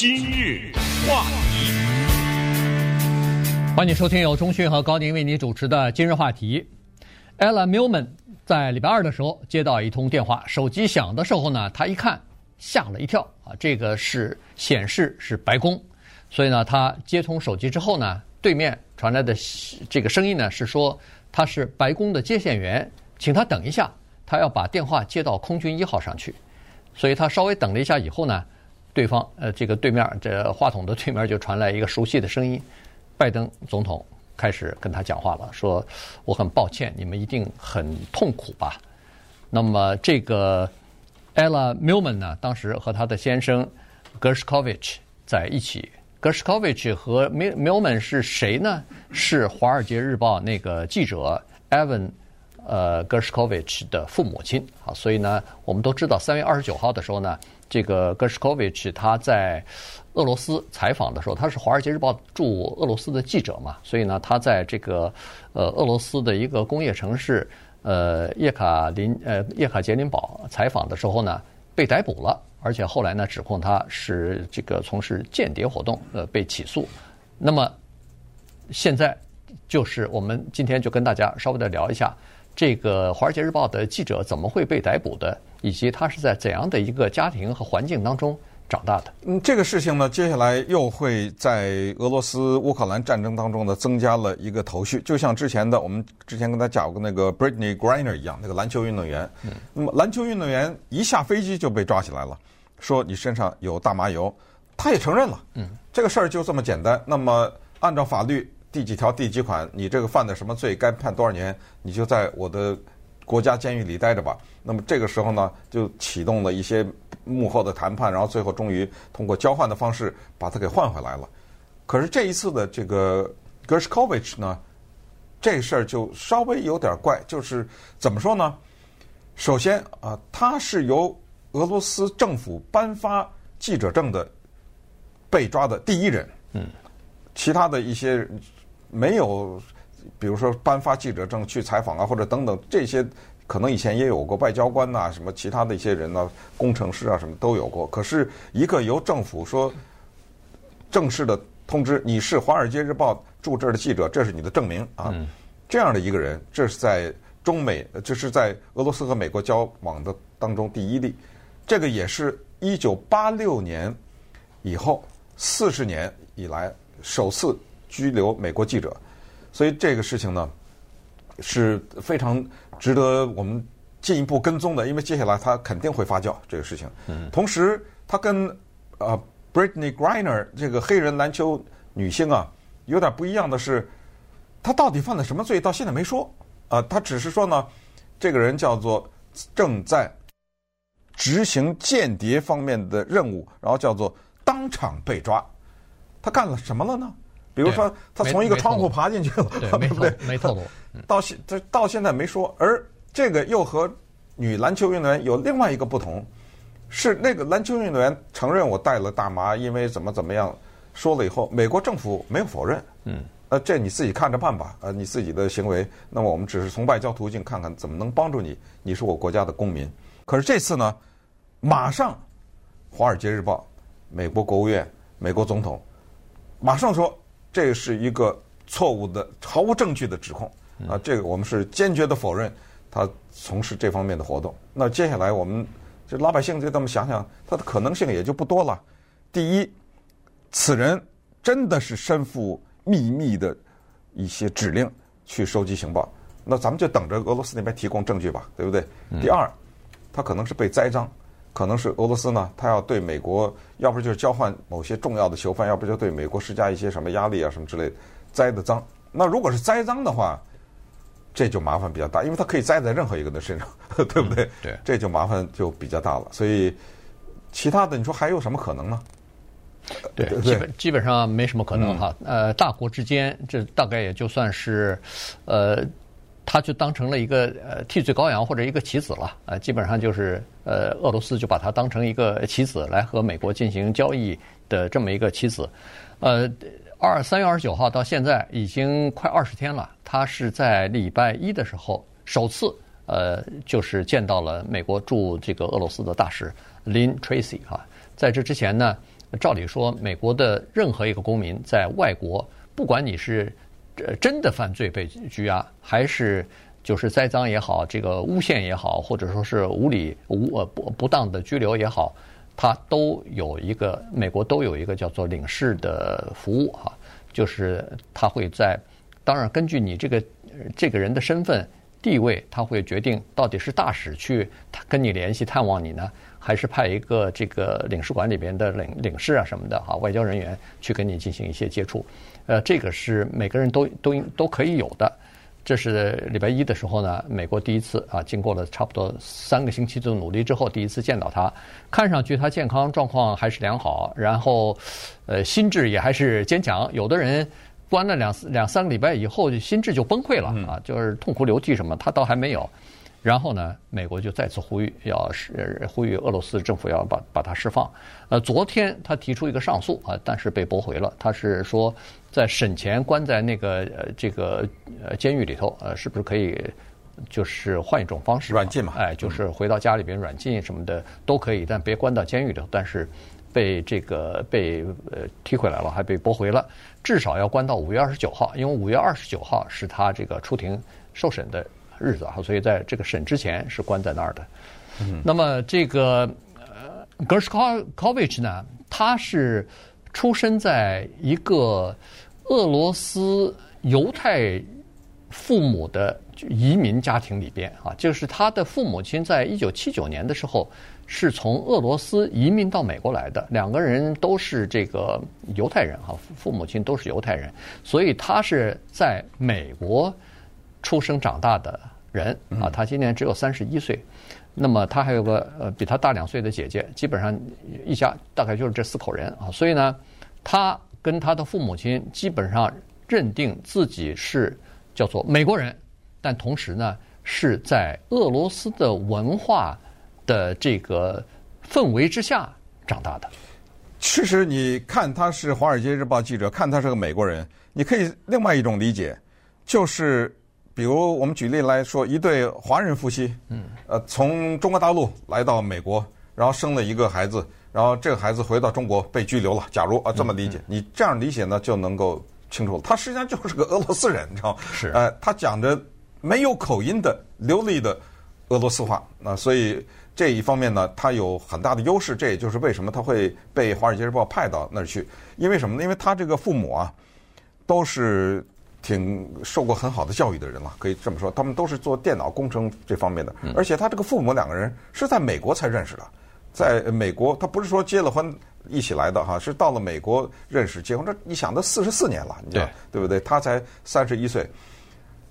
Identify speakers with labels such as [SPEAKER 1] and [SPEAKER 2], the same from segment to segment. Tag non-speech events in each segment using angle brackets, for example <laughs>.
[SPEAKER 1] 今日话题，
[SPEAKER 2] 欢迎收听由中讯和高宁为你主持的今日话题。Ella Milman 在礼拜二的时候接到一通电话，手机响的时候呢，他一看吓了一跳啊，这个是显示是白宫，所以呢，他接通手机之后呢，对面传来的这个声音呢是说他是白宫的接线员，请他等一下，他要把电话接到空军一号上去。所以他稍微等了一下以后呢，对方呃这个对面这话筒的对面就传来一个熟悉的声音，拜登总统开始跟他讲话了，说我很抱歉，你们一定很痛苦吧？那么这个 Ella Milman 呢，当时和他的先生 Gershkovich 在一起，Gershkovich 和 Milman 是谁呢？是《华尔街日报》那个记者 Evan。呃，Gershkovich 的父母亲啊，所以呢，我们都知道，三月二十九号的时候呢，这个 Gershkovich 他在俄罗斯采访的时候，他是《华尔街日报》驻俄罗斯的记者嘛，所以呢，他在这个呃俄罗斯的一个工业城市呃叶卡林呃叶卡捷琳堡采访的时候呢，被逮捕了，而且后来呢，指控他是这个从事间谍活动，呃，被起诉。那么现在就是我们今天就跟大家稍微的聊一下。这个《华尔街日报》的记者怎么会被逮捕的？以及他是在怎样的一个家庭和环境当中长大的？
[SPEAKER 3] 嗯，这个事情呢，接下来又会在俄罗斯乌克兰战争当中呢，增加了一个头绪。就像之前的我们之前跟他讲过那个 Britney Griner 一样，那个篮球运动员。嗯。那么篮球运动员一下飞机就被抓起来了，说你身上有大麻油，他也承认了。嗯。这个事儿就这么简单。那么按照法律。第几条第几款？你这个犯的什么罪？该判多少年？你就在我的国家监狱里待着吧。那么这个时候呢，就启动了一些幕后的谈判，然后最后终于通过交换的方式把他给换回来了。可是这一次的这个 Gershkovich 呢，这事儿就稍微有点怪，就是怎么说呢？首先啊，他是由俄罗斯政府颁发记者证的被抓的第一人。嗯，其他的一些。没有，比如说颁发记者证去采访啊，或者等等这些，可能以前也有过外交官呐，什么其他的一些人呢，工程师啊，什么都有过。可是一个由政府说正式的通知，你是《华尔街日报》驻这儿的记者，这是你的证明啊。这样的一个人，这是在中美，这是在俄罗斯和美国交往的当中第一例。这个也是一九八六年以后四十年以来首次。拘留美国记者，所以这个事情呢是非常值得我们进一步跟踪的，因为接下来他肯定会发酵这个事情。嗯。同时，他跟呃 Brittany Griner 这个黑人篮球女星啊有点不一样的是，他到底犯了什么罪？到现在没说。啊，他只是说呢，这个人叫做正在执行间谍方面的任务，然后叫做当场被抓。他干了什么了呢？比如说，他从一个窗户爬进去了，对 <laughs> 不对？
[SPEAKER 2] 没透露。
[SPEAKER 3] 到现这到现在没说。而这个又和女篮球运动员有另外一个不同，是那个篮球运动员承认我带了大麻，因为怎么怎么样，说了以后，美国政府没有否认。嗯。呃，这你自己看着办吧。呃，你自己的行为，那么我们只是从外交途径看看怎么能帮助你。你是我国家的公民。可是这次呢，马上《华尔街日报》、美国国务院、美国总统马上说。这是一个错误的、毫无证据的指控啊！这个我们是坚决的否认他从事这方面的活动。那接下来我们就老百姓就这么想想，他的可能性也就不多了。第一，此人真的是身负秘密的一些指令去收集情报，那咱们就等着俄罗斯那边提供证据吧，对不对？第二，他可能是被栽赃。可能是俄罗斯呢，他要对美国，要不就是交换某些重要的囚犯，要不就对美国施加一些什么压力啊，什么之类的，栽的赃。那如果是栽赃的话，这就麻烦比较大，因为他可以栽在任何一个人的身上，<laughs> 对不对？嗯、
[SPEAKER 2] 对，
[SPEAKER 3] 这就麻烦就比较大了。所以，其他的你说还有什么可能呢？
[SPEAKER 2] 对，对基本基本上没什么可能哈。嗯、呃，大国之间，这大概也就算是，呃。他就当成了一个呃替罪羔羊或者一个棋子了，呃，基本上就是呃俄罗斯就把他当成一个棋子来和美国进行交易的这么一个棋子，呃，二三月二十九号到现在已经快二十天了，他是在礼拜一的时候首次呃就是见到了美国驻这个俄罗斯的大使 Lin Tracy 哈，在这之前呢，照理说，美国的任何一个公民在外国，不管你是呃真的犯罪被拘押，还是就是栽赃也好，这个诬陷也好，或者说是无理无呃不不当的拘留也好，他都有一个美国都有一个叫做领事的服务哈，就是他会在，当然根据你这个这个人的身份地位，他会决定到底是大使去他跟你联系探望你呢。还是派一个这个领事馆里边的领领事啊什么的哈，外交人员去跟你进行一些接触，呃，这个是每个人都都都可以有的。这是礼拜一的时候呢，美国第一次啊，经过了差不多三个星期的努力之后，第一次见到他，看上去他健康状况还是良好，然后呃，心智也还是坚强。有的人关了两两三个礼拜以后，心智就崩溃了啊，就是痛哭流涕什么，他倒还没有。然后呢，美国就再次呼吁，要是呼吁俄罗斯政府要把把他释放。呃，昨天他提出一个上诉啊，但是被驳回了。他是说，在审前关在那个呃这个呃监狱里头，呃，是不是可以就是换一种方式？
[SPEAKER 3] 软禁嘛？
[SPEAKER 2] 哎，就是回到家里边软禁什么的都可以，但别关到监狱里头。但是被这个被呃踢回来了，还被驳回了。至少要关到五月二十九号，因为五月二十九号是他这个出庭受审的。日子啊，所以在这个审之前是关在那儿的。嗯，那么这个呃，Gershkovich 呢，他是出生在一个俄罗斯犹太父母的移民家庭里边啊，就是他的父母亲在一九七九年的时候是从俄罗斯移民到美国来的，两个人都是这个犹太人哈，父母亲都是犹太人，所以他是在美国。出生长大的人啊，他今年只有三十一岁，那么他还有个呃比他大两岁的姐姐，基本上一家大概就是这四口人啊，所以呢，他跟他的父母亲基本上认定自己是叫做美国人，但同时呢是在俄罗斯的文化的这个氛围之下长大的。
[SPEAKER 3] 其实你看他是《华尔街日报》记者，看他是个美国人，你可以另外一种理解就是。比如我们举例来说，一对华人夫妻，嗯，呃，从中国大陆来到美国，然后生了一个孩子，然后这个孩子回到中国被拘留了。假如啊这么理解，你这样理解呢就能够清楚了。他实际上就是个俄罗斯人，你知道吗？
[SPEAKER 2] 是，
[SPEAKER 3] 呃，他讲着没有口音的流利的俄罗斯话，那所以这一方面呢，他有很大的优势。这也就是为什么他会被《华尔街日报》派到那儿去，因为什么呢？因为他这个父母啊，都是。挺受过很好的教育的人了，可以这么说，他们都是做电脑工程这方面的，而且他这个父母两个人是在美国才认识的，在美国他不是说结了婚一起来的哈，是到了美国认识结婚，这你想都四十四年了，你知道对对不对？他才三十一岁，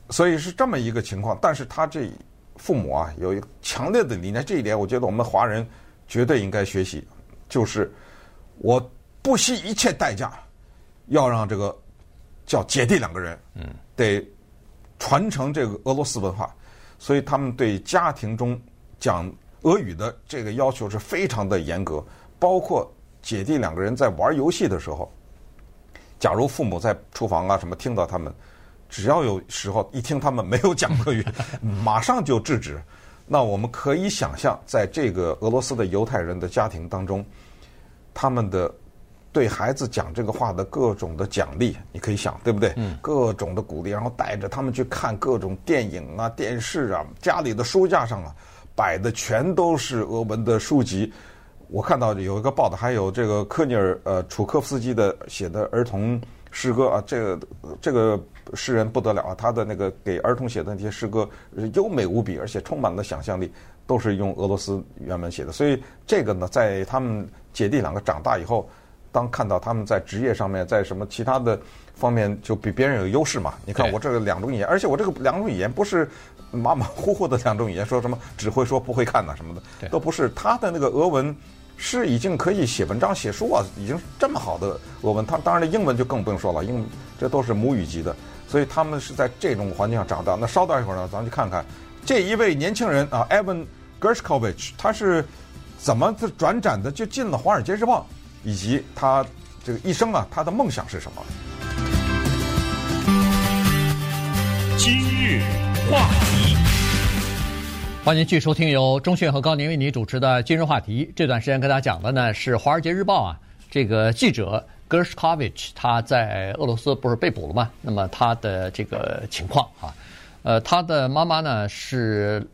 [SPEAKER 3] 所以是这么一个情况。但是他这父母啊有一个强烈的理念，这一点我觉得我们华人绝对应该学习，就是我不惜一切代价要让这个。叫姐弟两个人，嗯，得传承这个俄罗斯文化，所以他们对家庭中讲俄语的这个要求是非常的严格。包括姐弟两个人在玩游戏的时候，假如父母在厨房啊什么听到他们，只要有时候一听他们没有讲俄语，<laughs> 马上就制止。那我们可以想象，在这个俄罗斯的犹太人的家庭当中，他们的。对孩子讲这个话的各种的奖励，你可以想，对不对？嗯。各种的鼓励，然后带着他们去看各种电影啊、电视啊，家里的书架上啊，摆的全都是俄文的书籍。我看到有一个报道，还有这个科尼尔呃楚科夫斯基的写的儿童诗歌啊，这个这个诗人不得了啊，他的那个给儿童写的那些诗歌优美无比，而且充满了想象力，都是用俄罗斯原文写的。所以这个呢，在他们姐弟两个长大以后。当看到他们在职业上面，在什么其他的方面就比别人有优势嘛？你看我这个两种语言，而且我这个两种语言不是马马虎虎的两种语言，说什么只会说不会看呐什么的，都不是。他的那个俄文是已经可以写文章写书啊，已经这么好的俄文。他当然的英文就更不用说了，英文这都是母语级的。所以他们是在这种环境下长大。那稍等一会儿呢，咱们去看看这一位年轻人啊，Evan Gershkovich，他是怎么转转的，就进了《华尔街日报》。以及他这个一生啊，他的梦想是什么？
[SPEAKER 1] 今日话题，
[SPEAKER 2] 欢迎继续收听由钟讯和高宁为你主持的《今日话题》。这段时间跟大家讲的呢是《华尔街日报》啊，这个记者 Gershkovich 他在俄罗斯不是被捕了吗？那么他的这个情况啊，呃，他的妈妈呢是。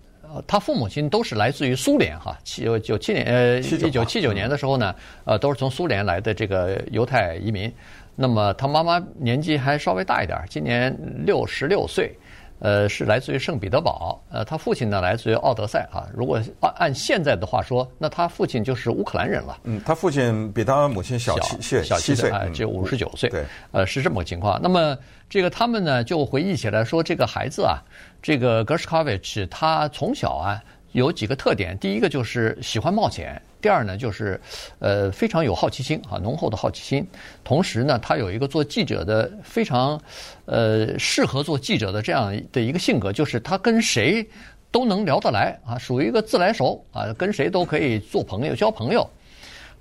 [SPEAKER 2] 他父母亲都是来自于苏联哈，七九七年呃一九七九年的时候呢，呃都是从苏联来的这个犹太移民。那么他妈妈年纪还稍微大一点，今年六十六岁。呃，是来自于圣彼得堡。呃，他父亲呢来自于奥德赛啊。如果按按现在的话说，那他父亲就是乌克兰人了。
[SPEAKER 3] 嗯，他父亲比他母亲小七岁，
[SPEAKER 2] 小七岁，啊，就五十九岁。对，呃，是这么个情况。那么这个他们呢就回忆起来说，这个孩子啊，这个格什卡维奇，他从小啊有几个特点。第一个就是喜欢冒险。第二呢，就是，呃，非常有好奇心啊，浓厚的好奇心。同时呢，他有一个做记者的非常，呃，适合做记者的这样的一个性格，就是他跟谁都能聊得来啊，属于一个自来熟啊，跟谁都可以做朋友、交朋友。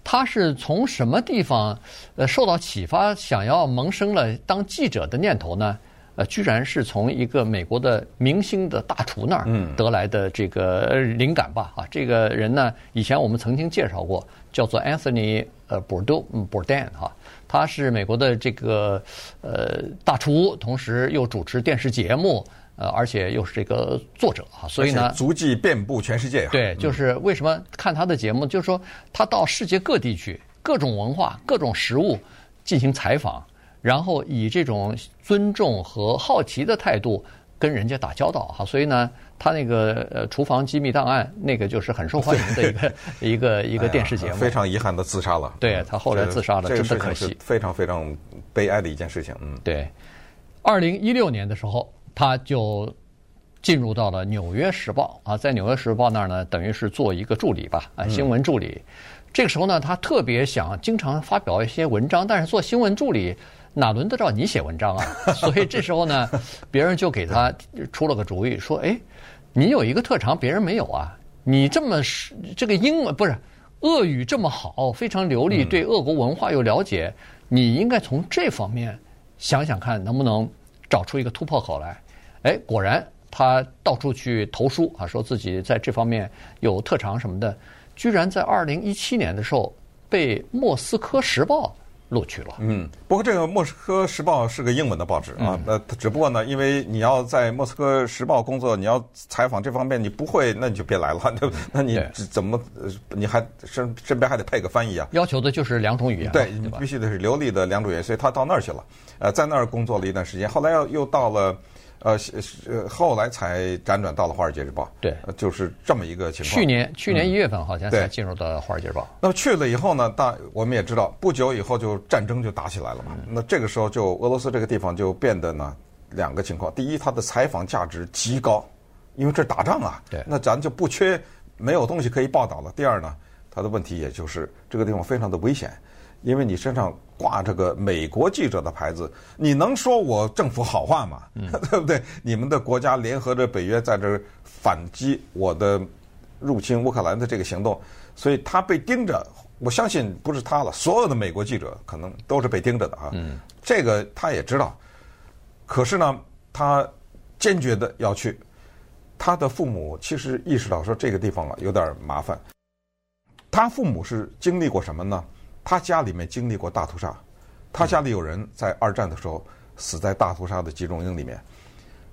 [SPEAKER 2] 他是从什么地方呃受到启发，想要萌生了当记者的念头呢？呃，居然是从一个美国的明星的大厨那儿得来的这个灵感吧？啊，这个人呢，以前我们曾经介绍过，叫做 Anthony 呃 Bourdain 嗯 Bourdain 哈，他是美国的这个呃大厨，同时又主持电视节目，呃，而且又是这个作者啊，所以呢，
[SPEAKER 3] 足迹遍布全世界。
[SPEAKER 2] 对，就是为什么看他的节目，就是说他到世界各地去，各种文化、各种食物进行采访。然后以这种尊重和好奇的态度跟人家打交道哈，所以呢，他那个呃厨房机密档案那个就是很受欢迎的一个 <laughs> 一个一个电视节目。
[SPEAKER 3] 非常遗憾的自杀了。
[SPEAKER 2] 对，他后来自杀了，真的可惜。
[SPEAKER 3] 非常非常悲哀的一件事情。嗯，
[SPEAKER 2] 对。二零一六年的时候，他就进入到了《纽约时报》啊，在《纽约时报》那儿呢，等于是做一个助理吧，啊，新闻助理。这个时候呢，他特别想经常发表一些文章，但是做新闻助理。哪轮得着你写文章啊？<laughs> 所以这时候呢，别人就给他出了个主意，说：“哎，你有一个特长，别人没有啊！你这么这个英文不是俄语这么好，非常流利，对俄国文化又了解，你应该从这方面想想看，能不能找出一个突破口来？”哎，果然他到处去投书啊，说自己在这方面有特长什么的，居然在二零一七年的时候被《莫斯科时报》。录取了。
[SPEAKER 3] 嗯，不过这个《莫斯科时报》是个英文的报纸啊，那、嗯、只不过呢，因为你要在《莫斯科时报》工作，你要采访这方面，你不会，那你就别来了。<laughs> 对，那你怎么？你还身身边还得配个翻译啊？
[SPEAKER 2] 要求的就是两种语言。
[SPEAKER 3] 对，你必须得是流利的两种语言，所以他到那儿去了。呃，在那儿工作了一段时间，后来又又到了。呃，呃，后来才辗转到了《华尔街日报》。
[SPEAKER 2] 对，
[SPEAKER 3] 就是这么一个情况。
[SPEAKER 2] 去年去年一月份好像才进入到《华尔街日报》。
[SPEAKER 3] 那么去了以后呢，大我们也知道，不久以后就战争就打起来了嘛。那这个时候就俄罗斯这个地方就变得呢两个情况：第一，它的采访价值极高，因为这打仗啊。
[SPEAKER 2] 对。
[SPEAKER 3] 那咱就不缺没有东西可以报道了。第二呢，它的问题也就是这个地方非常的危险。因为你身上挂着个美国记者的牌子，你能说我政府好话吗？嗯、<laughs> 对不对？你们的国家联合着北约在这儿反击我的入侵乌克兰的这个行动，所以他被盯着。我相信不是他了，所有的美国记者可能都是被盯着的啊。嗯、这个他也知道，可是呢，他坚决的要去。他的父母其实意识到说这个地方啊有点麻烦。他父母是经历过什么呢？他家里面经历过大屠杀，他家里有人在二战的时候死在大屠杀的集中营里面，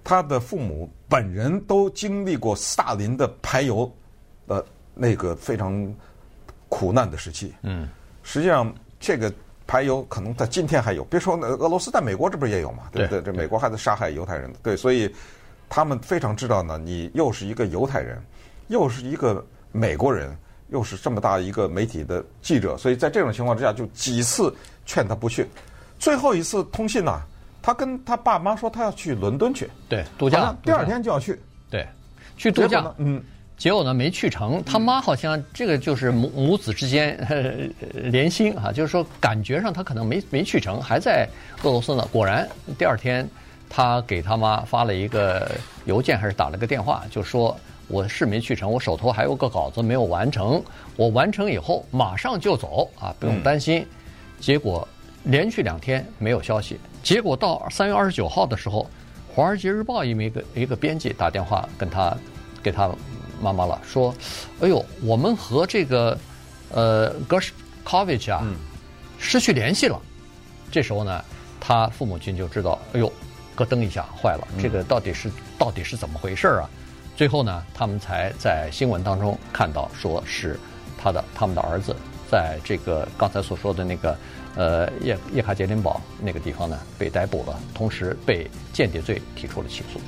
[SPEAKER 3] 他的父母本人都经历过斯大林的排犹的那个非常苦难的时期。嗯，实际上这个排犹可能在今天还有，别说俄罗斯，在美国这不是也有嘛？对不对？这美国还在杀害犹太人，对，所以他们非常知道呢，你又是一个犹太人，又是一个美国人。又是这么大一个媒体的记者，所以在这种情况之下，就几次劝他不去。最后一次通信呢、啊，他跟他爸妈说他要去伦敦去，
[SPEAKER 2] 对，度假，
[SPEAKER 3] 第二天就要去，
[SPEAKER 2] 对，去度假。嗯，结果呢没去成。他妈好像这个就是母母子之间 <laughs> 连心啊，就是说感觉上他可能没没去成，还在俄罗斯呢。果然第二天他给他妈发了一个邮件，还是打了个电话，就说。我是没去成，我手头还有个稿子没有完成。我完成以后马上就走啊，不用担心。结果连续两天没有消息。结果到三月二十九号的时候，《华尔街日报》一名一个一个编辑打电话跟他给他妈妈了，说：“哎呦，我们和这个呃 Gershkovich 啊失去联系了。这时候呢，他父母亲就知道，哎呦，咯噔一下，坏了，这个到底是到底是怎么回事啊？最后呢，他们才在新闻当中看到，说是他的他们的儿子在这个刚才所说的那个呃叶叶卡捷琳堡那个地方呢被逮捕了，同时被间谍罪提出了起诉。